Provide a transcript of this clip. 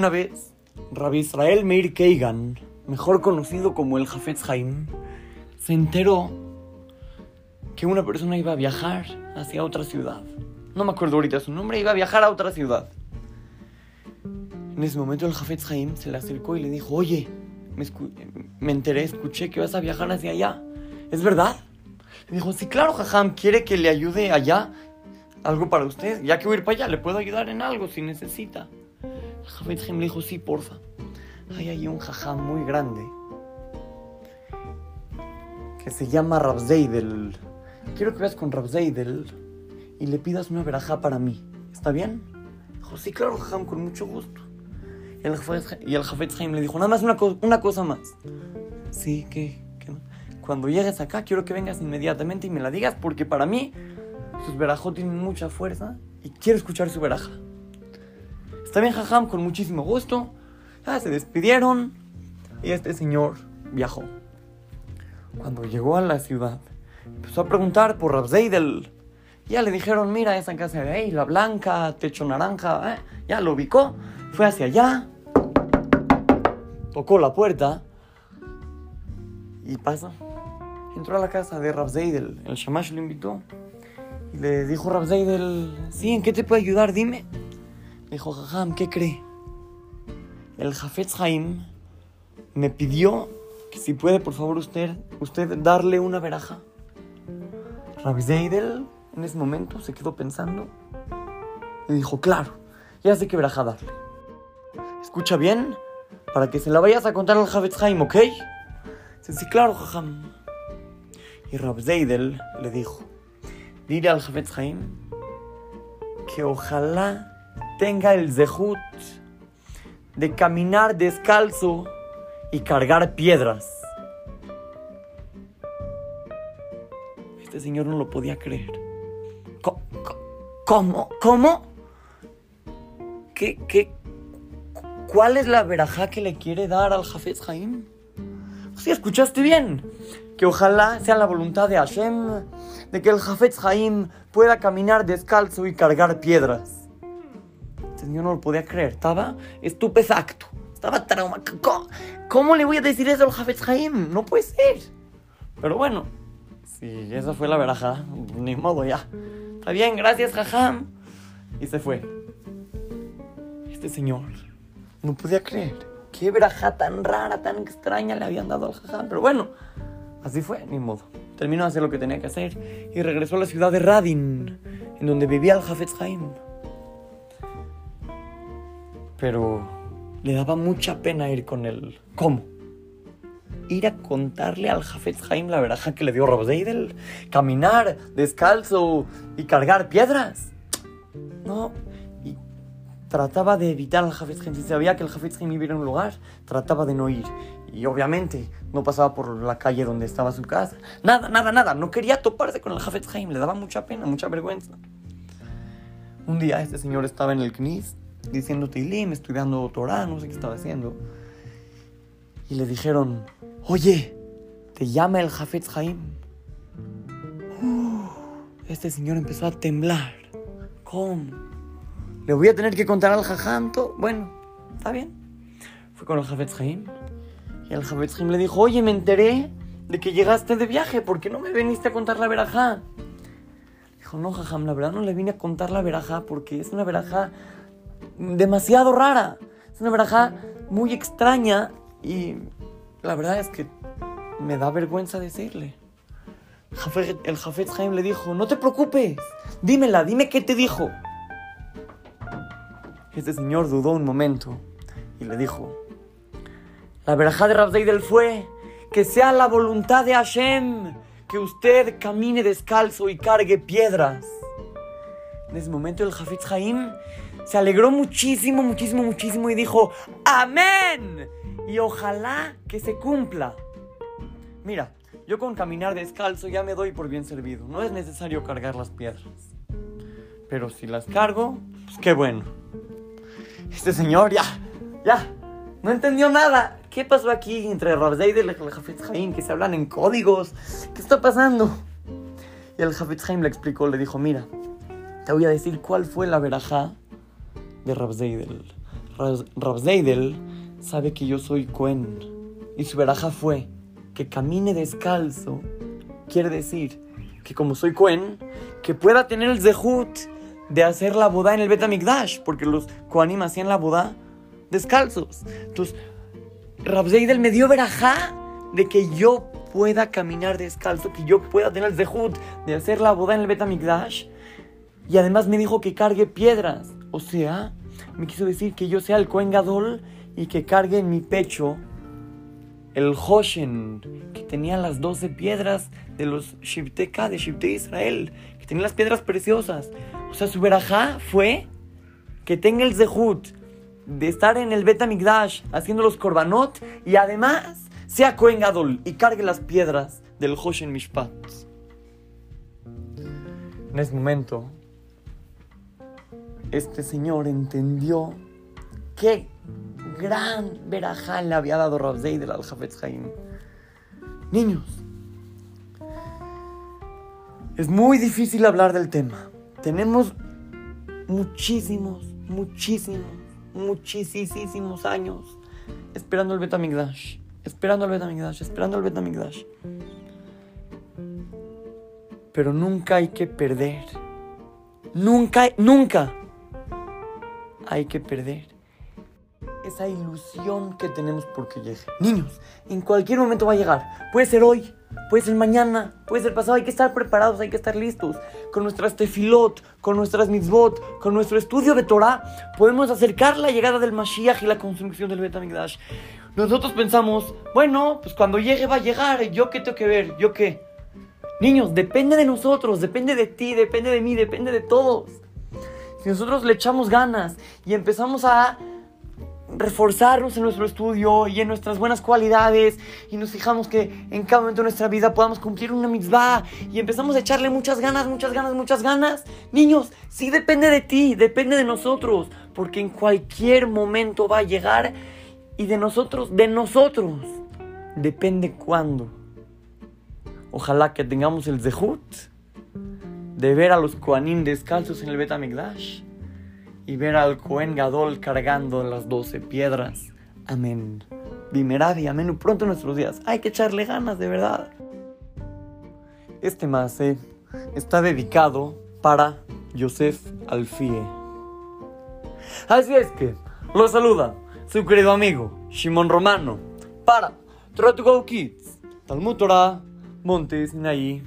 Una vez, Rabbi Israel Meir Keigan, mejor conocido como el Jafetz Haim, se enteró que una persona iba a viajar hacia otra ciudad. No me acuerdo ahorita su nombre, iba a viajar a otra ciudad. En ese momento el Jafetz Haim se le acercó y le dijo, oye, me, me enteré, escuché que vas a viajar hacia allá. ¿Es verdad? Le dijo, sí, claro, Jajam, ¿quiere que le ayude allá? ¿Algo para usted? Ya que voy a ir para allá, le puedo ayudar en algo si necesita. El Jafetz Haim le dijo, sí, porfa. Hay ahí un Jajam muy grande que se llama Rabzeidel. Quiero que vayas con Rabzeidel y le pidas una verajá para mí. ¿Está bien? Dijo, sí, claro, Jajam, con mucho gusto. Y el Jafetz Haim le dijo, nada más una, co- una cosa más. Sí, ¿qué? ¿Qué más? Cuando llegues acá, quiero que vengas inmediatamente y me la digas, porque para mí sus verajot tienen mucha fuerza y quiero escuchar su veraja. Está bien, Jajam, con muchísimo gusto. Ya se despidieron y este señor viajó. Cuando llegó a la ciudad, empezó a preguntar por Rabzeidel. Ya le dijeron, mira esa casa de ahí, la blanca, techo naranja. ¿eh? Ya lo ubicó, fue hacia allá, tocó la puerta y pasa. Entró a la casa de Rabzeidel, el Shamash lo invitó. Y le dijo Rabzeidel, sí, ¿en qué te puedo ayudar? Dime. Le dijo, Jajam, ¿qué cree? El Jafetz Haim me pidió que si puede, por favor, usted, usted darle una veraja. Rabbi Zeidel en ese momento se quedó pensando y dijo, claro, ya sé qué veraja darle. Escucha bien, para que se la vayas a contar al Jafetz Haim, ¿ok? Dice, sí, claro, jajam. Y Rabbi Zeidel le dijo, dile al Jafetz Haim que ojalá tenga el zehut de caminar descalzo y cargar piedras. Este señor no lo podía creer. ¿Cómo? ¿Cómo? ¿Qué, qué, cu- ¿Cuál es la verajá que le quiere dar al Jafetz Haim? Sí, escuchaste bien. Que ojalá sea la voluntad de Hashem de que el Jafetz Haim pueda caminar descalzo y cargar piedras. Señor no lo podía creer. Estaba estupefacto. Estaba trauma. ¿Cómo, cómo le voy a decir eso al Jafetz Haim? No puede ser. Pero bueno, si esa fue la veraja, ni modo ya. Está bien, gracias, Jajam. Y se fue. Este señor no podía creer. Qué veraja tan rara, tan extraña le habían dado al Jajam. Pero bueno, así fue, ni modo. Terminó de hacer lo que tenía que hacer y regresó a la ciudad de Radin, en donde vivía el Jafetz Haim. Pero le daba mucha pena ir con él. ¿Cómo? Ir a contarle al Jafetz Haim la veraja que le dio Rabzeidel. Caminar descalzo y cargar piedras. No. Y trataba de evitar al Jafetz Haim. Si sabía que el Jafetz Haim iba a ir a un lugar, trataba de no ir. Y obviamente no pasaba por la calle donde estaba su casa. Nada, nada, nada. No quería toparse con el Jafetz Haim. Le daba mucha pena, mucha vergüenza. Un día este señor estaba en el Knis diciendo Tilim, estudiando Torah, no sé qué estaba haciendo. Y le dijeron, oye, te llama el Jafetz Haim. Uh, este señor empezó a temblar. ¿Cómo? ¿Le voy a tener que contar al Jajam? Bueno, está bien. Fue con el Jafetz Haim. Y el Jafetz Haim le dijo, oye, me enteré de que llegaste de viaje. ¿Por qué no me viniste a contar la verajá? Dijo, no, Jajam, la verdad no le vine a contar la verajá porque es una verajá demasiado rara. Es una verajá muy extraña y la verdad es que me da vergüenza decirle. El Jafetz Haim le dijo, no te preocupes, dímela, dime qué te dijo. Este señor dudó un momento y le dijo, la verajá de Rabzeidel fue que sea la voluntad de Hashem que usted camine descalzo y cargue piedras. En ese momento el Jafetz Haim se alegró muchísimo, muchísimo, muchísimo y dijo, amén. Y ojalá que se cumpla. Mira, yo con caminar descalzo ya me doy por bien servido. No es necesario cargar las piedras. Pero si las cargo, pues qué bueno. Este señor ya, ya, no entendió nada. ¿Qué pasó aquí entre Rabzeid y el Jafetz Haim? Que se hablan en códigos. ¿Qué está pasando? Y el Jafetz Haim le explicó, le dijo, mira, te voy a decir cuál fue la verajá de Rabzeidel. Rabzeidel sabe que yo soy Cohen y su veraja fue que camine descalzo. Quiere decir que como soy Cohen, que pueda tener el zehut de hacer la boda en el Betamikdash, porque los Kohanim hacían la boda descalzos. Entonces, Rabzeidel me dio verajá de que yo pueda caminar descalzo, que yo pueda tener el zehut de hacer la boda en el Betamikdash. Y además me dijo que cargue piedras. O sea, me quiso decir que yo sea el Kohen Gadol y que cargue en mi pecho el Hoshen, que tenía las doce piedras de los Shibteka, de Shibte Israel, que tenía las piedras preciosas. O sea, su verajá fue que tenga el Zehut de estar en el Bet haciendo los korbanot y además sea Kohen Gadol y cargue las piedras del Hoshen Mishpat. En ese momento, este señor entendió qué gran verajá le había dado Rabzei del al Haim. Niños, es muy difícil hablar del tema. Tenemos muchísimos, muchísimos, muchísimos años esperando el Betamigdash, esperando el Betamigdash, esperando el Betamigdash. Pero nunca hay que perder. Nunca, nunca hay que perder esa ilusión que tenemos porque llegue. Niños, en cualquier momento va a llegar. Puede ser hoy, puede ser mañana, puede ser pasado. Hay que estar preparados, hay que estar listos. Con nuestras tefilot, con nuestras mitzvot, con nuestro estudio de Torah, podemos acercar la llegada del Mashiach y la consumición del Betamigdash. Nosotros pensamos, bueno, pues cuando llegue va a llegar. ¿Yo qué tengo que ver? ¿Yo qué? Niños, depende de nosotros, depende de ti, depende de mí, depende de todos. Si nosotros le echamos ganas y empezamos a reforzarnos en nuestro estudio y en nuestras buenas cualidades y nos fijamos que en cada momento de nuestra vida podamos cumplir una mitzvah y empezamos a echarle muchas ganas, muchas ganas, muchas ganas. Niños, sí depende de ti, depende de nosotros, porque en cualquier momento va a llegar y de nosotros, de nosotros, depende cuándo. Ojalá que tengamos el zehut de ver a los Koanim descalzos en el Betamigdash y ver al Cohen Gadol cargando las doce piedras. Amén. Bimeradi, amén. Pronto en nuestros días. Hay que echarle ganas, de verdad. Este mase está dedicado para Yosef Alfie. Así es que lo saluda su querido amigo Shimon Romano para Try to Go Kids, Talmud Torah, Montes Sinaí.